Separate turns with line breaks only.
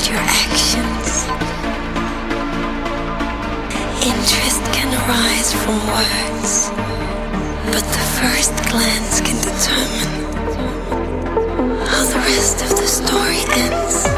But your actions. Interest can arise from words, but the first glance can determine how the rest of the story ends.